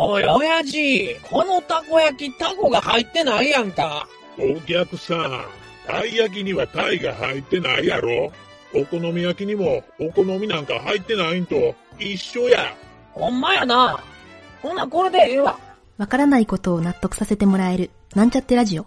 おい、親父、このたこ焼き、タコが入ってないやんか。お客さん、たい焼きにはタイが入ってないやろお好み焼きにもお好みなんか入ってないんと一緒や。ほんまやな。ほな、これでええわ。わからないことを納得させてもらえる、なんちゃってラジオ。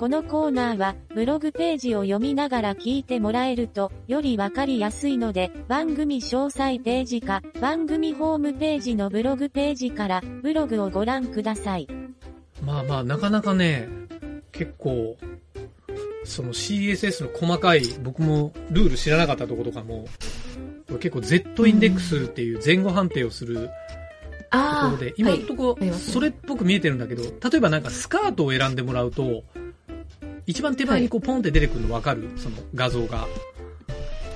このコーナーは、ブログページを読みながら聞いてもらえると、よりわかりやすいので、番組詳細ページか、番組ホームページのブログページから、ブログをご覧ください。ー。まあまあ、なかなかね、結構、その CSS の細かい、僕もルール知らなかったところとかも、これ結構 Z インデックスっていう前後判定をするとこ。ろで、今のところ、それっぽく見えてるんだけど、例えばなんかスカートを選んでもらうと、一番手前にこうポンって出てくるのわかる？その画像が。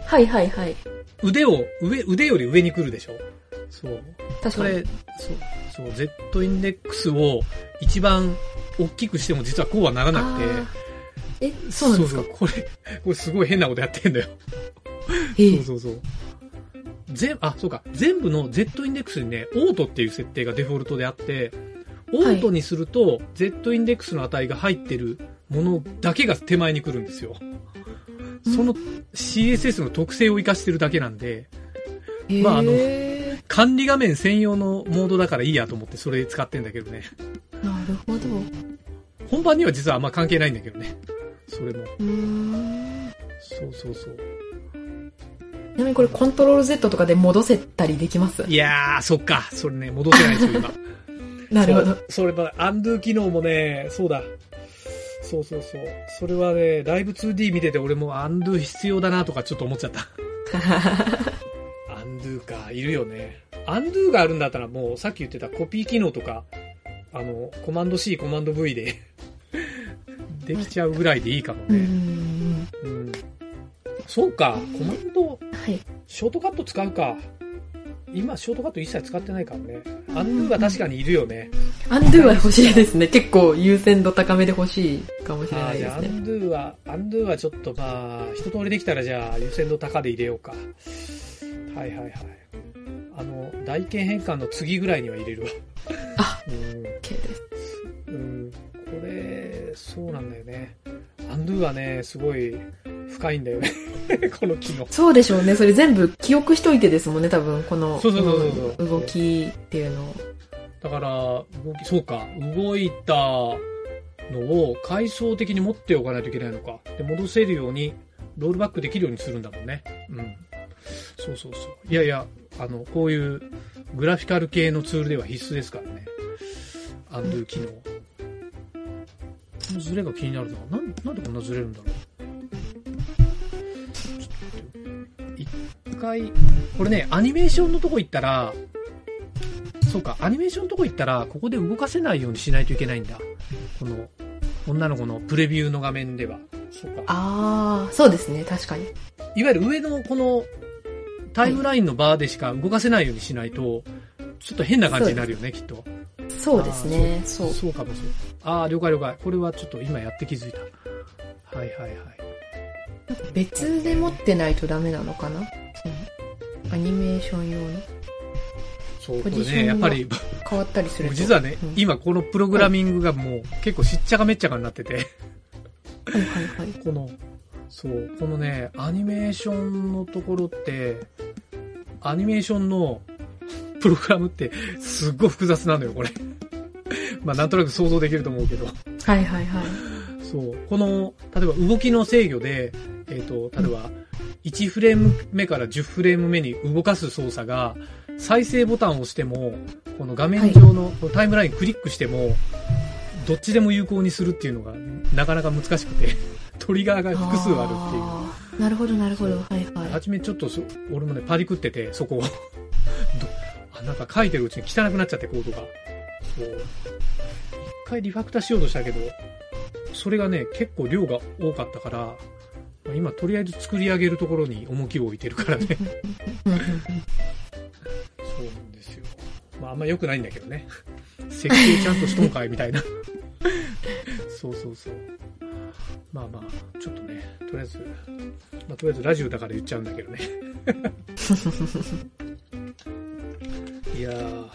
はいはいはい。腕を、上、腕より上に来るでしょ？そう。確かに。それ、そう、そう、Z インデックスを一番大きくしても実はこうはならなくて。あーえ、そうなんですか？そうそうこれ、これすごい変なことやってんだよ。ええそうそうそう。全、あ、そうか。全部の Z インデックスにね、オートっていう設定がデフォルトであって、オートにすると、Z インデックスの値が入ってるものだけが手前に来るんですよ。その CSS の特性を活かしてるだけなんで、まああのへ管理画面専用のモードだからいいやと思ってそれ使ってんだけどね。ーなるほど。本番には実はあんま関係ないんだけどね。それも。そうそうそう。ちなみにこれコントロール Z とかで戻せたりできます？いやー、そっか。それね、戻せないですよ、今。なるほど。それま、アンドゥ機能もね、そうだ。そうそうそう。それはね、ライブ 2D 見てて俺もアンドゥ必要だなとかちょっと思っちゃった。アンドゥか、いるよね。アンドゥがあるんだったらもうさっき言ってたコピー機能とか、あの、コマンド C、コマンド V で できちゃうぐらいでいいかもね。ん。うん。そうか、コマンド、はい。ショートカット使うか。今、ショートカット一切使ってないからね。アンドゥは確かにいるよね。アンドゥは欲しいですね。結構優先度高めで欲しいかもしれあないですね。ーじゃあアンドゥは、アンドゥはちょっとまあ、一通りできたらじゃあ優先度高で入れようか。はいはいはい。あの、台形変換の次ぐらいには入れるわ。あ、うん。OK です。うん。これ、そうなんだよね。アンドゥはね、すごい深いんだよね。この機能。そうでしょうね。それ全部記憶しといてですもんね、多分。この、動きっていうのを。だから、動き、そうか、動いたのを階層的に持っておかないといけないのか。で、戻せるように、ロールバックできるようにするんだもんね。うん。そうそうそう。いやいや、あの、こういうグラフィカル系のツールでは必須ですからね。アンドゥ機能。このズレが気になるな。なん、なんでこんなずれるんだろう。回、これね、アニメーションのとこ行ったら、そうか、アニメーションのとこ行ったら、ここで動かせないようにしないといけないんだ。この、女の子のプレビューの画面では。そうか。ああ、そうですね、確かに。いわゆる上のこの、タイムラインのバーでしか動かせないようにしないと、ちょっと変な感じになるよね、きっと。そうですね、そう。そうかもしれない。ああ、了解了解。これはちょっと今やって気づいた。はいはいはい。別で持ってないとダメなのかな？そのアニメーション用の？そう、これね、やっぱり、変わったりする実はね、うん今このプログラミングがもう結構しっちゃかめっちゃかになってて、はいはいはい。この、そう、このね、アニメーションのところって、アニメーションのプログラムってすっごい複雑なのよ、これ。まあなんとなく想像できると思うけど。はいはいはい。そう。この、例えば動きの制御で、えっ、と、例えば、1フレーム目から10フレーム目に動かす操作が、再生ボタンを押しても、この画面上のタイムラインクリックしても、どっちでも有効にするっていうのが、なかなか難しくて、トリガーが複数あるっていう。なるほど、なるほど。はいはい。初めちょっとそ、俺もね、パリ食ってて、そこを。どあなんか書いてるうちに汚くなっちゃって、コードが。そう。一回リファクターしようとしたけど、それがね、結構量が多かったから、まあ今とりあえず作り上げるところに重きを置いてるからね。そうなんですよ。まああんま良くないんだけどね。設計ちゃんとしとんかいみたいな。そうそうそう。まあまあ、ちょっとね、とりあえず、まあとりあえずラジオだから言っちゃうんだけどね。いやー、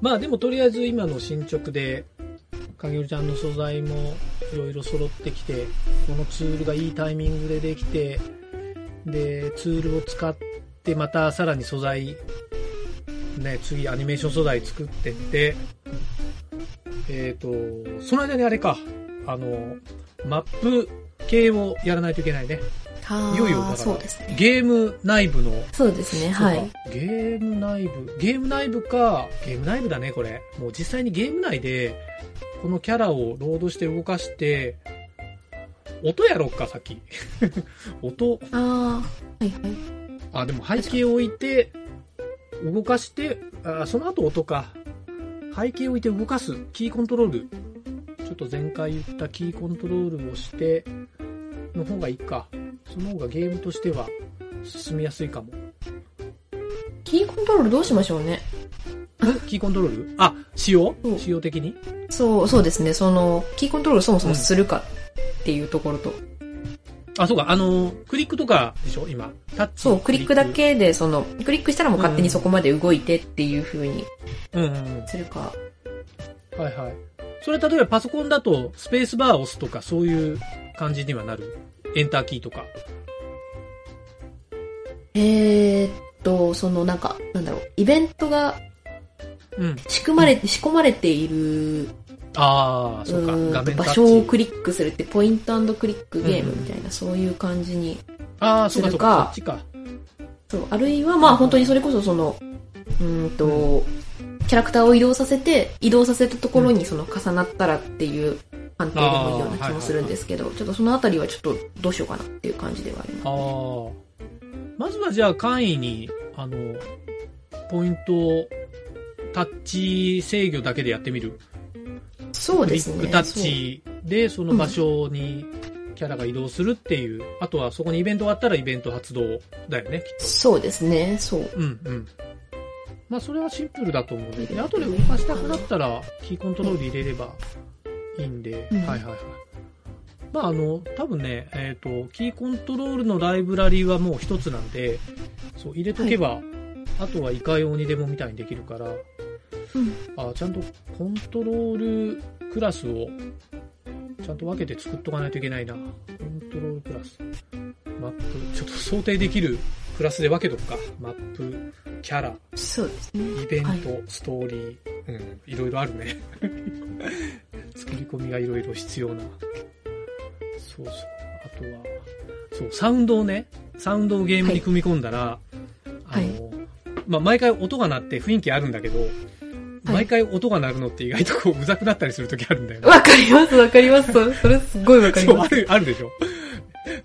まあでもとりあえず今の進捗で、かげるちゃんの素材もいろいろ揃ってきて、このツールがいいタイミングでできて、で、ツールを使ってまたさらに素材、ね、次アニメーション素材作ってって、えっ、と、その間にあれか、あの、マップ系をやらないといけないね。あいよいよだからね。ゲーム内部のそうですね、はい。ゲーム内部、ゲーム内部か、ゲーム内部だね、これ。もう実際にゲーム内で、このキャラをロードして動かして、音やろっか、さっき。音、ああ、はいはい。あ、でも背景を置いて、動かして、あその後音か。背景を置いて動かす。キーコントロール。ちょっと前回言ったキーコントロールをして、の方がいいか。その方がゲームとしては進みやすいかも。キーコントロールどうしましょうね。キーコントロール？あ、仕様？そう仕様的に？そう、そうですね。その、キーコントロールそもそもするかっていうところと。あ、そうか、あの、クリックとかでしょ？今。タッチ。そう、クリックだ。けで、その、クリックしたらもう勝手にそこまで動いてっていう風にうんうんうん。するか。はいはい。それは例えばパソコンだと、スペースバーを押すとか、そういう感じにはなる？エンターキーとか。えーっと、そのなんか、なんだろう、イベントがうん。仕組まれて、仕込まれている、ああ、そうか。画面。場所をクリックするって、ポイントクリックゲームみたいな、そういう感じに。ああ、そうかそうか。そするか。そう、あるいは、まあ本当にそれこそその、うーんと、キャラクターを移動させて、移動させたところにその重なったらっていう判定でもいいような気もするんですけど、ちょっとそのあたりはちょっとどうしようかなっていう感じではあります。ああ。まずはじゃあ簡易に、あの、ポイントをタッチ制御だけでやってみる。そうですね。クリックタッチでその場所にキャラが移動するっていう。あとはそこにイベントがあったらイベント発動だよね、きっそうですね、そう。と。うんうん。まあそれはシンプルだと思うんで。で後で動かしたくなったらキーコントロール入れればいいんで。うんはいはいはい。まああの、多分ね、えっ、と、キーコントロールのライブラリーはもう一つなんで、そう、入れとけば、あとはいかようにでもみたいにできるから、うん。あちゃんとコントロールクラスをちゃんと分けて作っとかないといけないな。コントロールクラス。マップ。ちょっと想定できるクラスで分けとくか。マップ、キャラ、そうですね。イベント、はいストーリー。うん、いろいろあるね。作り込みがいろいろ必要な。そうそう。あとは、そう、サウンドをね、サウンドをゲームに組み込んだら、あの、まあ、毎回音が鳴って雰囲気あるんだけど、毎回音が鳴るのって意外とこう、うざくなったりするときあるんだよね。わかります、わかります。そそれすごいわかりそう、ます。ある、あるでしょ。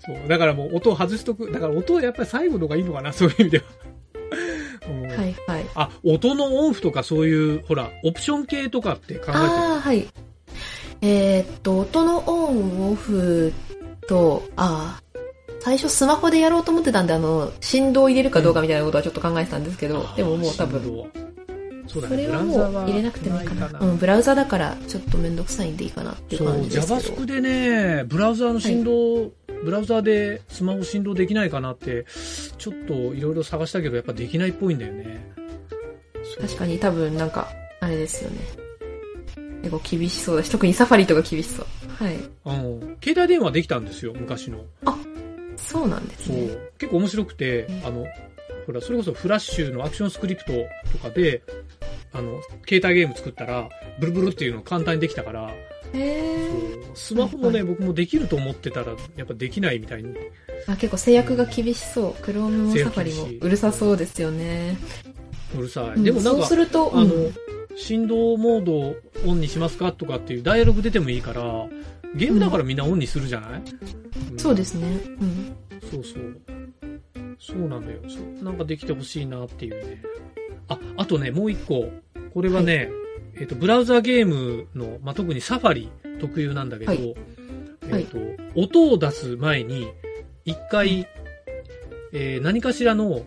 そう、だからもう音を外しとく。だから音はやっぱり最後のがいいのかな、そういう意味では。うんはい、はい。あ、音のオンフとかそういう、ほら、オプション系とかって考えてるああ、はい。えーっと、音のオン、オフと、ああ、最初スマホでやろうと思ってたんで、あの、振動を入れるかどうかみたいなことはちょっと考えてたんですけど、でももう多分、分。そうだね、それはもう入れなくてもいいかな。ブラウザはうん、ブラウザだからちょっとめんどくさいんでいいかなっていうそう、感じですけど。JavaScript でね、ブラウザの振動、ブラウザでスマホ振動できないかなって、ちょっといろいろ探したけど、やっぱできないっぽいんだよね。そう確かに多分なんか、あれですよね。結構厳しそうだし、特にサファリとか厳しそう。はい。うん。携帯電話できたんですよ、昔の。そうなんですそうね。。結構面白くてうん、あの、ほら、それこそフラッシュのアクションスクリプトとかで、あの、携帯ゲーム作ったら、ブルブルっていうの簡単にできたから、スマホもね、はい僕もできると思ってたら、やっぱできないみたいに。あ結構制約が厳しそう。クロームもサファリもうるさそうですよね。うるさい。うんでもなんかそうす、ると、あのうん、振動モードをオンにしますかとかっていうダイアログ出てもいいから、ゲームだからみんなオンにするじゃない、んそうですね。うん。そうそう。そうなんだよ。なんかできてほしいなっていうね。あ、あとね、もう一個。これはね、えっ、と、ブラウザゲームの、まあ、特にサファリ特有なんだけど、はいえっ、と、音を出す前に、一回、えー何かしらの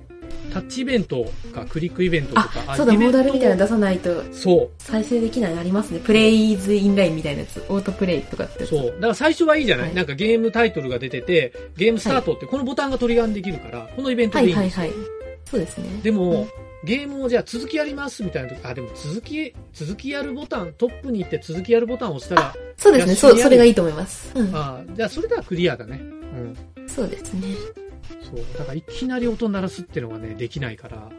タッチイベントかクリックイベントとか、あ、そうだ、モーダルみたいなのだ出さないとそう。再生できないのありますね。プレイズインラインみたいなやつ。オートプレイとかって。そう。だから最初はいいじゃない、はいなんかゲームタイトルが出てて、ゲームスタートってこのボタンがトリガーにできるから、このイベントはでいいんですよ。いはいはい。そうですね。でも、うんゲームをじゃあ続きやりますみたいな時、あ、でも続き、続きやるボタン、トップに行って続きやるボタンを押したら、そうですね。そう、それがいいと思います。うん。あじゃあそれではクリアだね。うん。そうですね。そう。だからいきなり音鳴らすっていうのがね、できないから。は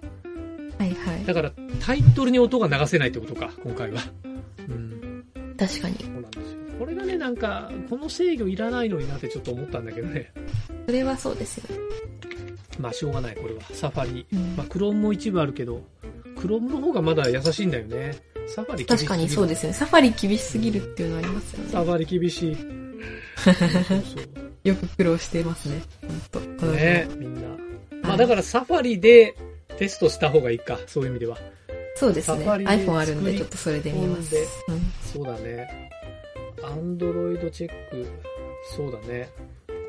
いはい。だからタイトルに音が流せないってことか、今回は。うん。確かに。そうなんですよ。これがね、なんか、この制御いらないのになってちょっと思ったんだけどね。それはそうですよね。まあしょうがない、これは。サファリ。うんまあクロームも一部あるけど、クロームの方がまだ優しいんだよね。サファリ確かにそうですよね。サファリ厳しすぎるっていうのはありますよね。サファリ厳しい。そうそうよく苦労していますね。本当。ねみんな。まあだからサファリでテストした方がいいか、そういう意味では。そうですね。iPhone あるんで、ちょっとそれで見ます。うんそうだね。アンドロイドチェック。そうだね。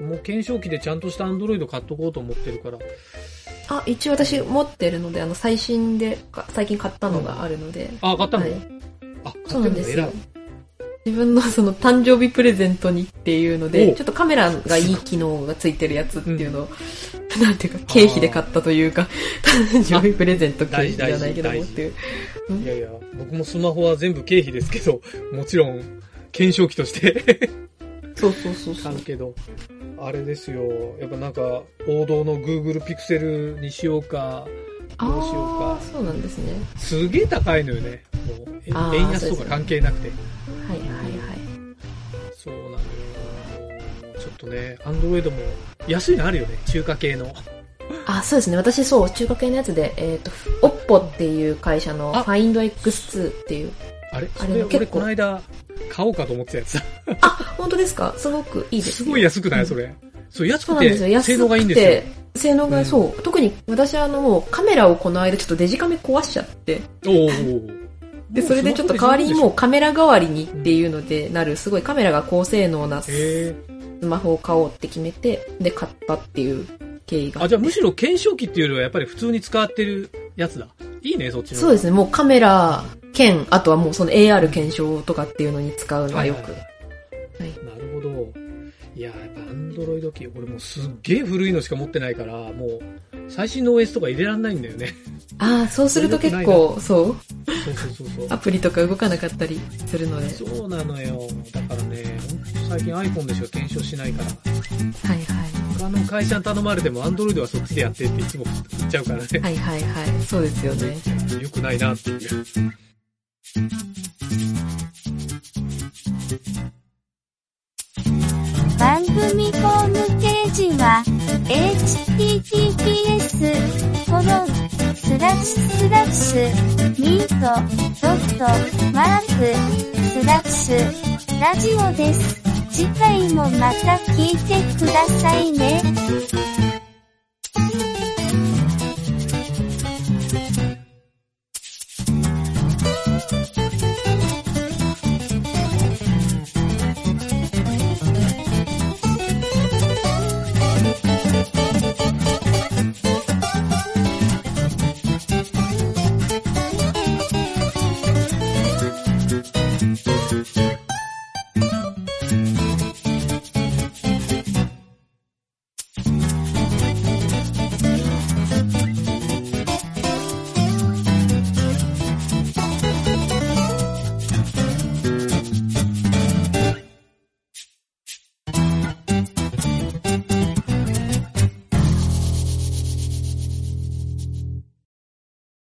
もう検証機でちゃんとしたアンドロイド買っとこうと思ってるから。あ、一応私持ってるので、あの、最新で、か最近買ったのがあるので。あ、買ったの、はいあ、そうなんです。自分のその誕生日プレゼントにっていうので、おちょっとカメラがいい機能がついてるやつっていうのを、なんていうか、経費で買ったというか、誕生日プレゼント経費じゃないけどもっていう。いやいや、僕もスマホは全部経費ですけど、もちろん、検証機としてそうそうそうそう買う。けど、あれですよ。やっぱなんか、王道の Google Pixel にしようか、どうしようか。そうなんですね。すげえ高いのよね。もう、円安とか関係なくて。ちょっとね、Android も安いのあるよね。中華系の。あ、そうですね。私そう、中華系のやつで、えっ、と、OPPO っていう会社のあ FindX2 っていう。あれ？あそれ俺れ結構この間、買おうかと思ってたやつだ。あ、本当ですか？すごくいいですすよ。ごい安くない、うんそれ。そう、安くそうなんですよ。て、安くて性能がいいんですよ。性能が、うんそう。特に私あのもうカメラをこの間ちょっとデジカメ壊しちゃって。おで、それでちょっと代わりにもうカメラ代わりにっていうのでなる、すごいカメラが高性能なス。マホを買おうって決めて、で、買ったっていう経緯があ、じゃあむしろ検証機っていうよりはやっぱり普通に使ってるやつだ。いいね、そっちの。ね。そうですね。もうカメラ兼、あとはもうその AR 検証とかっていうのに使うのはよく。はいはいなるほど。いや、やっぱアンドロイド機、俺もうすっげえ古いのしか持ってないから、もう、最新の OS とか入れらんないんだよね。ああ、そうすると結構、そう、そうそうそうそう。アプリとか動かなかったりするので。そうなのよ。だからね、最近 iPhone でしか検証しないから、はいはい。他の会社に頼まれても Android はそっちでやってっていつも言っちゃうからね。はいはいはい。そうですよね。良くないなっていう。番組ホームページは https コロンスラッシュスラッシュミートドットマークスラッシュラジオです。次回もまた聞いてくださいね。